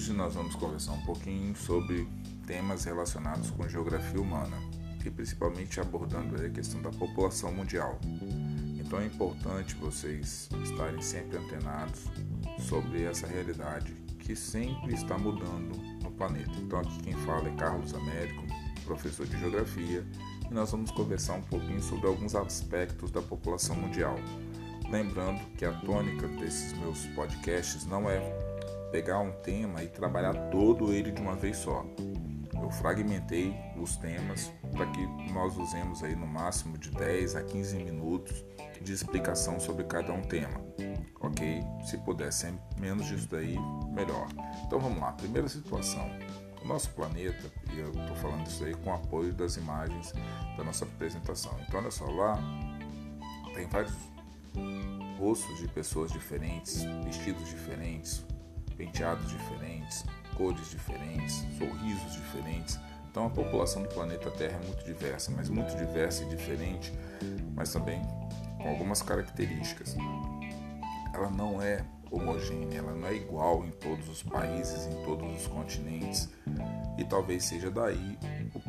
Hoje nós vamos conversar um pouquinho sobre temas relacionados com geografia humana e principalmente abordando a questão da população mundial. Então é importante vocês estarem sempre antenados sobre essa realidade que sempre está mudando no planeta. Então aqui quem fala é Carlos Américo, professor de geografia, e nós vamos conversar um pouquinho sobre alguns aspectos da população mundial. Lembrando que a tônica desses meus podcasts não é pegar um tema e trabalhar todo ele de uma vez só. Eu fragmentei os temas para que nós usemos aí no máximo de 10 a 15 minutos de explicação sobre cada um tema. Ok? Se puder ser menos disso daí, melhor. Então vamos lá. Primeira situação. O nosso planeta, e eu estou falando isso aí com apoio das imagens da nossa apresentação. Então olha só, lá tem vários rostos de pessoas diferentes, vestidos diferentes, penteados diferentes, cores diferentes, sorrisos diferentes. Então a população do planeta Terra é muito diversa, mas muito diversa e diferente, mas também com algumas características. Ela não é homogênea, ela não é igual em todos os países, em todos os continentes, e talvez seja daí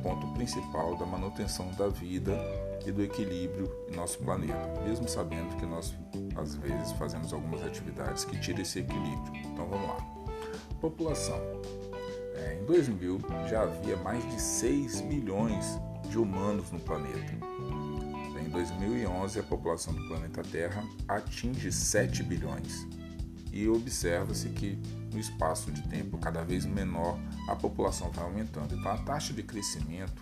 ponto principal da manutenção da vida e do equilíbrio em nosso planeta, mesmo sabendo que nós às vezes fazemos algumas atividades que tiram esse equilíbrio. Então vamos lá. População. É, em 2000 já havia mais de 6 milhões de humanos no planeta. Em 2011 a população do planeta Terra atinge 7 bilhões e observa-se que no espaço de tempo cada vez menor a população vai aumentando. Então a taxa de crescimento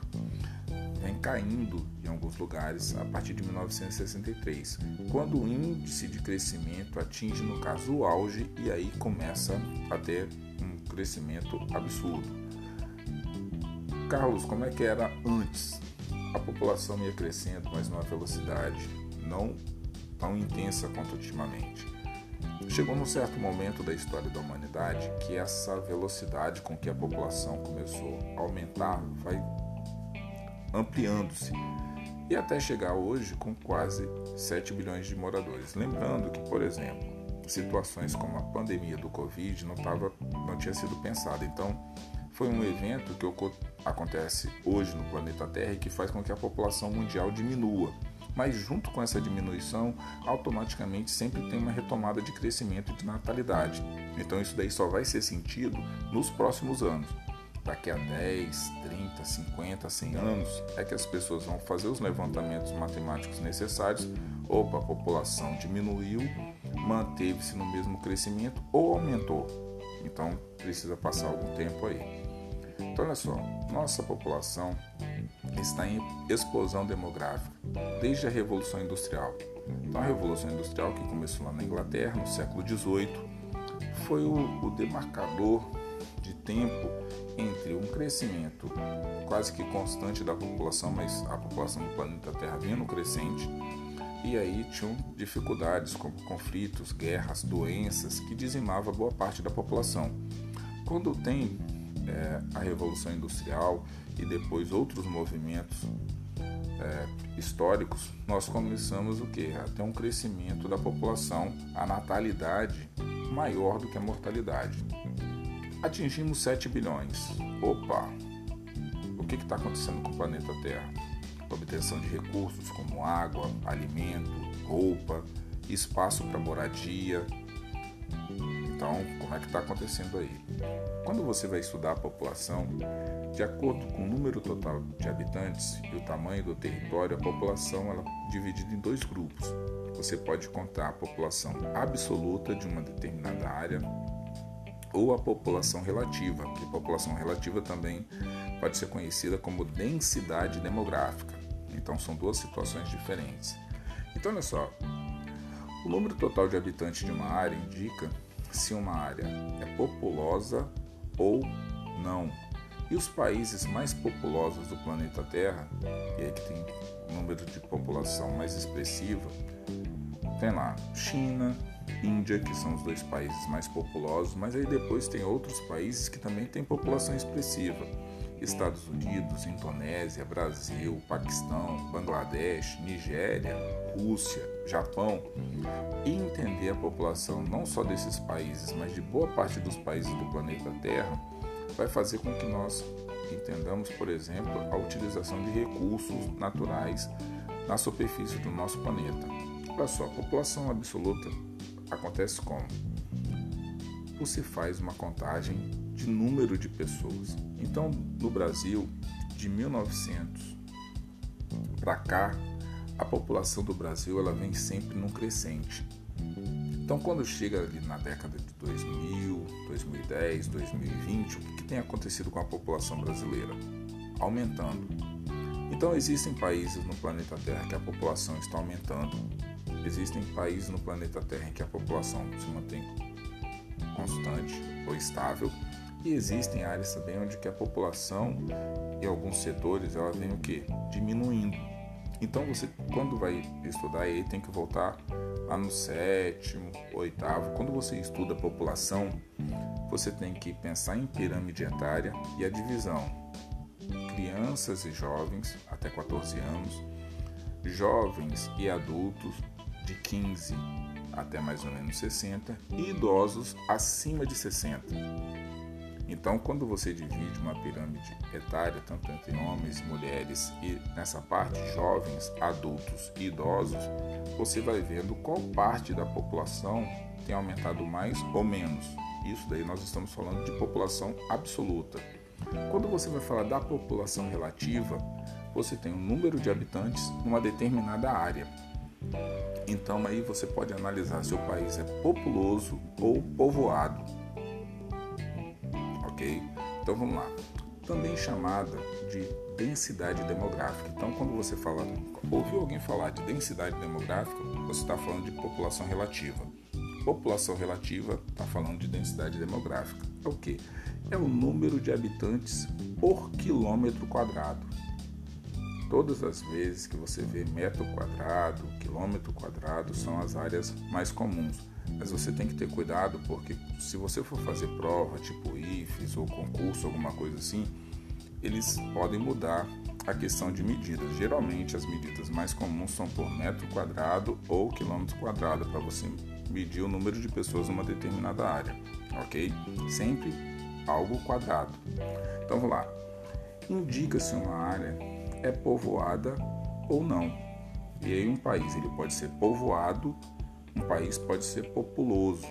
vem caindo em alguns lugares a partir de 1963, quando o índice de crescimento atinge, no caso, o auge e aí começa a ter um crescimento absurdo. Carlos, como é que era antes? A população ia crescendo, mas numa velocidade não tão intensa quanto ultimamente. Chegou num certo momento da história da humanidade que essa velocidade com que a população começou a aumentar vai ampliando-se e até chegar hoje com quase 7 bilhões de moradores. Lembrando que, por exemplo, situações como a pandemia do Covid não, tava, não tinha sido pensada. Então, foi um evento que acontece hoje no planeta Terra e que faz com que a população mundial diminua. Mas junto com essa diminuição, automaticamente sempre tem uma retomada de crescimento de natalidade. Então isso daí só vai ser sentido nos próximos anos daqui a 10, 30, 50, 100 anos, é que as pessoas vão fazer os levantamentos matemáticos necessários. Opa, a população diminuiu, manteve-se no mesmo crescimento ou aumentou. Então precisa passar algum tempo aí. Então olha só, nossa população está em explosão demográfica desde a Revolução Industrial. Então a Revolução Industrial que começou lá na Inglaterra no século XVIII foi o, o demarcador de tempo entre um crescimento quase que constante da população, mas a população do planeta Terra vindo crescente, e aí tinham dificuldades como conflitos, guerras, doenças que dizimavam boa parte da população. Quando tem é, a Revolução Industrial e depois outros movimentos é, históricos, nós começamos o que? A ter um crescimento da população, a natalidade maior do que a mortalidade. Atingimos 7 bilhões. Opa! O que está acontecendo com o planeta Terra? Obtenção de recursos como água, alimento, roupa, espaço para moradia. Então, como é que está acontecendo aí? Quando você vai estudar a população, de acordo com o número total de habitantes e o tamanho do território, a população ela é dividida em dois grupos. Você pode contar a população absoluta de uma determinada área ou a população relativa, que população relativa também pode ser conhecida como densidade demográfica. Então são duas situações diferentes. Então olha só, o número total de habitantes de uma área indica se uma área é populosa ou não. E os países mais populosos do planeta Terra, e aí que tem um número de população mais expressiva, tem lá China, Índia, que são os dois países mais populosos, mas aí depois tem outros países que também têm população expressiva. Estados Unidos, Indonésia, Brasil, Paquistão, Bangladesh, Nigéria, Rússia, Japão, e entender a população não só desses países, mas de boa parte dos países do planeta Terra, vai fazer com que nós entendamos, por exemplo, a utilização de recursos naturais na superfície do nosso planeta. Olha só, a população absoluta acontece como? Você faz uma contagem número de pessoas. Então, no Brasil, de 1900 para cá, a população do Brasil ela vem sempre num crescente. Então, quando chega ali na década de 2000, 2010, 2020, o que tem acontecido com a população brasileira? Aumentando. Então, existem países no planeta Terra que a população está aumentando. Existem países no planeta Terra em que a população se mantém constante ou estável. E existem áreas também onde que a população e alguns setores ela vem o que? Diminuindo. Então você quando vai estudar aí tem que voltar lá no sétimo, oitavo. Quando você estuda a população, você tem que pensar em pirâmide etária e a divisão. Crianças e jovens até 14 anos, jovens e adultos de 15 até mais ou menos 60 e idosos acima de 60. Então, quando você divide uma pirâmide etária, tanto entre homens mulheres, e nessa parte jovens, adultos e idosos, você vai vendo qual parte da população tem aumentado mais ou menos. Isso daí nós estamos falando de população absoluta. Quando você vai falar da população relativa, você tem um número de habitantes numa determinada área. Então aí você pode analisar se o país é populoso ou povoado? Então vamos lá. Também chamada de densidade demográfica. Então, quando você fala, ouviu alguém falar de densidade demográfica, você está falando de população relativa. População relativa está falando de densidade demográfica. É o que? É o número de habitantes por quilômetro quadrado. Todas as vezes que você vê metro quadrado, quilômetro quadrado, são as áreas mais comuns. Mas você tem que ter cuidado porque se você for fazer prova, tipo IFES ou concurso, alguma coisa assim, eles podem mudar a questão de medidas. Geralmente as medidas mais comuns são por metro quadrado ou quilômetro quadrado para você medir o número de pessoas numa determinada área, ok? Sempre algo quadrado. Então vamos lá. Indica se uma área é povoada ou não. E aí um país ele pode ser povoado um país pode ser populoso,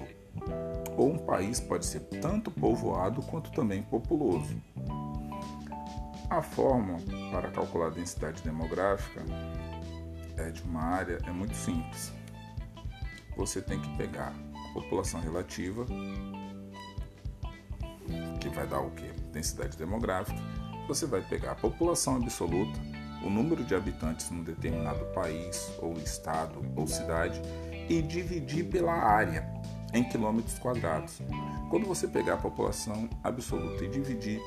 ou um país pode ser tanto povoado quanto também populoso. A forma para calcular a densidade demográfica é de uma área é muito simples. Você tem que pegar a população relativa, que vai dar o que? Densidade demográfica. Você vai pegar a população absoluta, o número de habitantes num determinado país, ou estado, ou cidade, e dividir pela área em quilômetros quadrados. Quando você pegar a população absoluta e dividir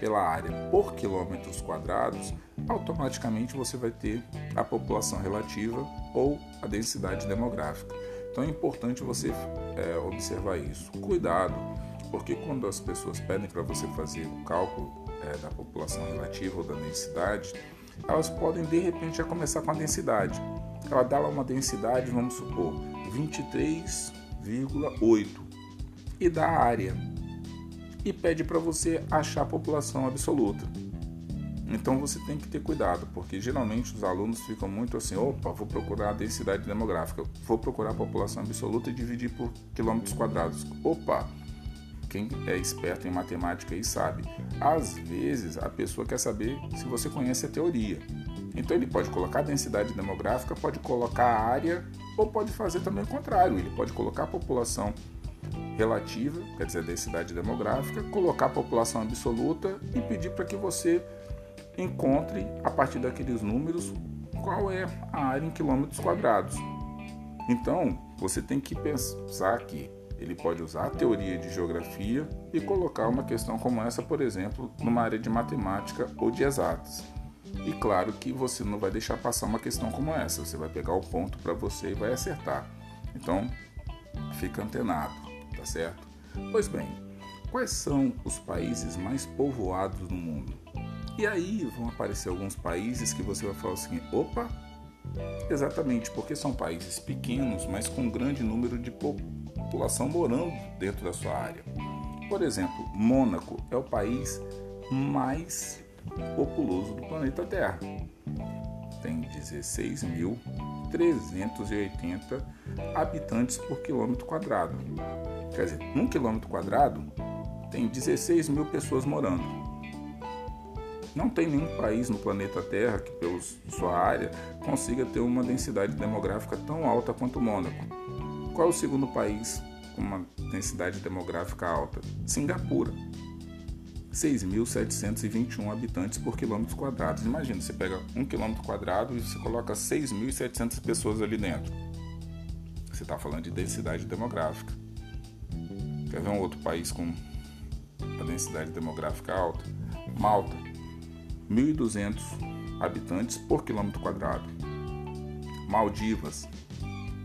pela área por quilômetros quadrados, automaticamente você vai ter a população relativa ou a densidade demográfica. Então é importante você é, observar isso. Cuidado, porque quando as pessoas pedem para você fazer o cálculo é, da população relativa ou da densidade, elas podem de repente já começar com a densidade ela dá uma densidade, vamos supor, 23,8 e dá a área e pede para você achar a população absoluta. Então você tem que ter cuidado, porque geralmente os alunos ficam muito assim: opa, vou procurar a densidade demográfica, vou procurar a população absoluta e dividir por quilômetros quadrados. Opa, quem é esperto em matemática aí sabe. Às vezes a pessoa quer saber se você conhece a teoria. Então ele pode colocar a densidade demográfica, pode colocar a área ou pode fazer também o contrário. Ele pode colocar a população relativa, quer dizer, a densidade demográfica, colocar a população absoluta e pedir para que você encontre a partir daqueles números qual é a área em quilômetros quadrados. Então, você tem que pensar que ele pode usar a teoria de geografia e colocar uma questão como essa, por exemplo, numa área de matemática ou de exatas. E claro que você não vai deixar passar uma questão como essa, você vai pegar o ponto para você e vai acertar. Então, fica antenado, tá certo? Pois bem, quais são os países mais povoados no mundo? E aí vão aparecer alguns países que você vai falar assim: opa, Exatamente, porque são países pequenos, mas com um grande número de população morando dentro da sua área. Por exemplo, Mônaco é o país mais populoso do planeta Terra. Tem 16.380 habitantes por quilômetro quadrado. Quer dizer, um quilômetro quadrado tem 16 mil pessoas morando. Não tem nenhum país no planeta Terra que, pela sua área, consiga ter uma densidade demográfica tão alta quanto Mônaco. Qual é o segundo país com uma densidade demográfica alta? Singapura. 6.721 habitantes por quilômetro quadrado. Imagina, você pega um quilômetro quadrado e você coloca 6.700 pessoas ali dentro. Você está falando de densidade demográfica. Quer ver um outro país com a densidade demográfica alta? Malta, 1.200 habitantes por quilômetro quadrado. Maldivas,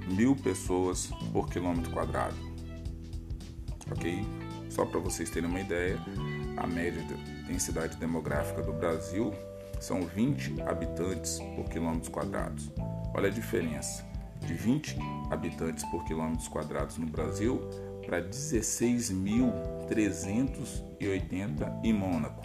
1.000 pessoas por quilômetro quadrado. Ok? Só para vocês terem uma ideia, a média de densidade demográfica do Brasil são 20 habitantes por quilômetro quadrados. Olha a diferença de 20 habitantes por quilômetro quadrados no Brasil para 16.380 em Mônaco.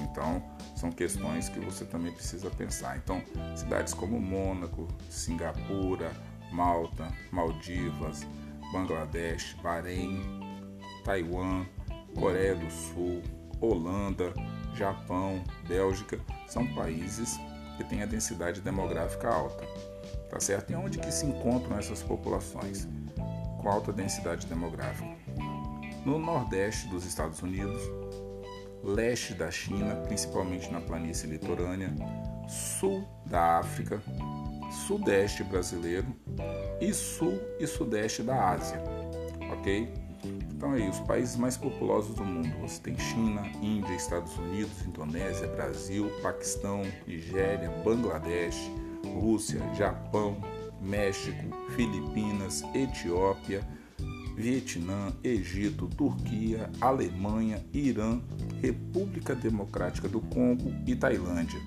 Então, são questões que você também precisa pensar. Então, cidades como Mônaco, Singapura, Malta, Maldivas, Bangladesh, Bahrein, Taiwan, Coreia do Sul, Holanda, Japão, Bélgica são países que têm a densidade demográfica alta. Tá certo? E onde que se encontram essas populações com alta densidade demográfica? No Nordeste dos Estados Unidos, leste da China, principalmente na planície litorânea, sul da África, sudeste brasileiro e sul e sudeste da Ásia, ok? Então aí, os países mais populosos do mundo, você tem China, Índia, Estados Unidos, Indonésia, Brasil, Paquistão, Nigéria, Bangladesh, Rússia, Japão, México, Filipinas, Etiópia, Vietnã, Egito, Turquia, Alemanha, Irã, República Democrática do Congo e Tailândia.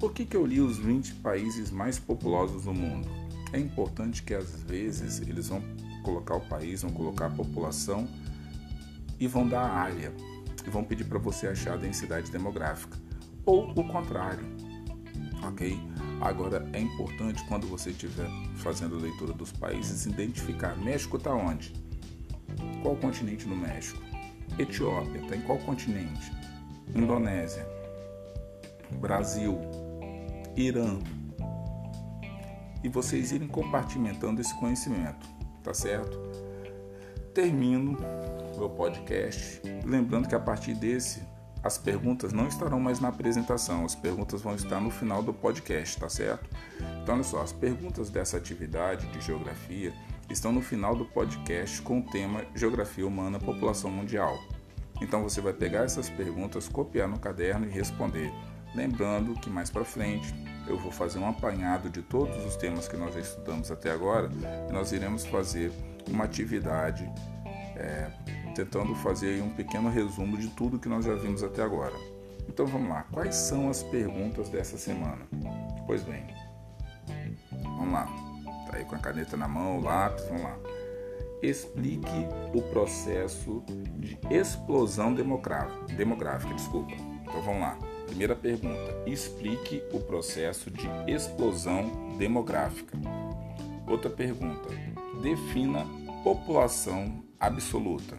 Por que, que eu li os 20 países mais populosos do mundo? É importante que às vezes eles vão colocar o país, vão colocar a população e vão dar a área e vão pedir para você achar a densidade demográfica. Ou o contrário, ok? Agora é importante quando você estiver fazendo a leitura dos países identificar México está onde? Qual continente no México? Etiópia, está em qual continente? Indonésia, Brasil, Irã. E vocês irem compartimentando esse conhecimento, tá certo? Termino meu podcast, lembrando que a partir desse as perguntas não estarão mais na apresentação, as perguntas vão estar no final do podcast, tá certo? Então, olha só, as perguntas dessa atividade de geografia estão no final do podcast com o tema Geografia Humana População Mundial. Então você vai pegar essas perguntas, copiar no caderno e responder. Lembrando que mais para frente eu vou fazer um apanhado de todos os temas que nós já estudamos até agora e nós iremos fazer uma atividade é, tentando fazer um pequeno resumo de tudo que nós já vimos até agora. Então vamos lá, quais são as perguntas dessa semana? Pois bem, vamos lá aí com a caneta na mão, o lápis, vamos lá. Explique o processo de explosão demográfica, desculpa. Então vamos lá. Primeira pergunta: explique o processo de explosão demográfica. Outra pergunta: defina população absoluta.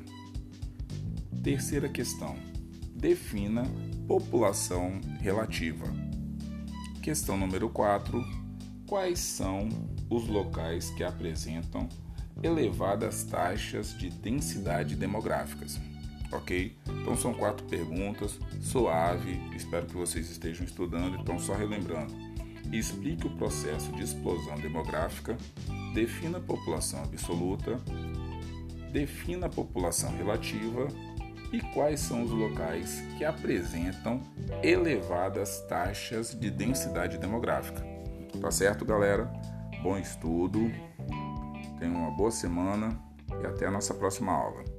Terceira questão: defina população relativa. Questão número 4: quais são os locais que apresentam elevadas taxas de densidade demográficas. Ok? Então são quatro perguntas, suave, espero que vocês estejam estudando, então só relembrando. Explique o processo de explosão demográfica, defina a população absoluta, defina a população relativa e quais são os locais que apresentam elevadas taxas de densidade demográfica. Tá certo, galera? bom estudo, tenha uma boa semana e até a nossa próxima aula.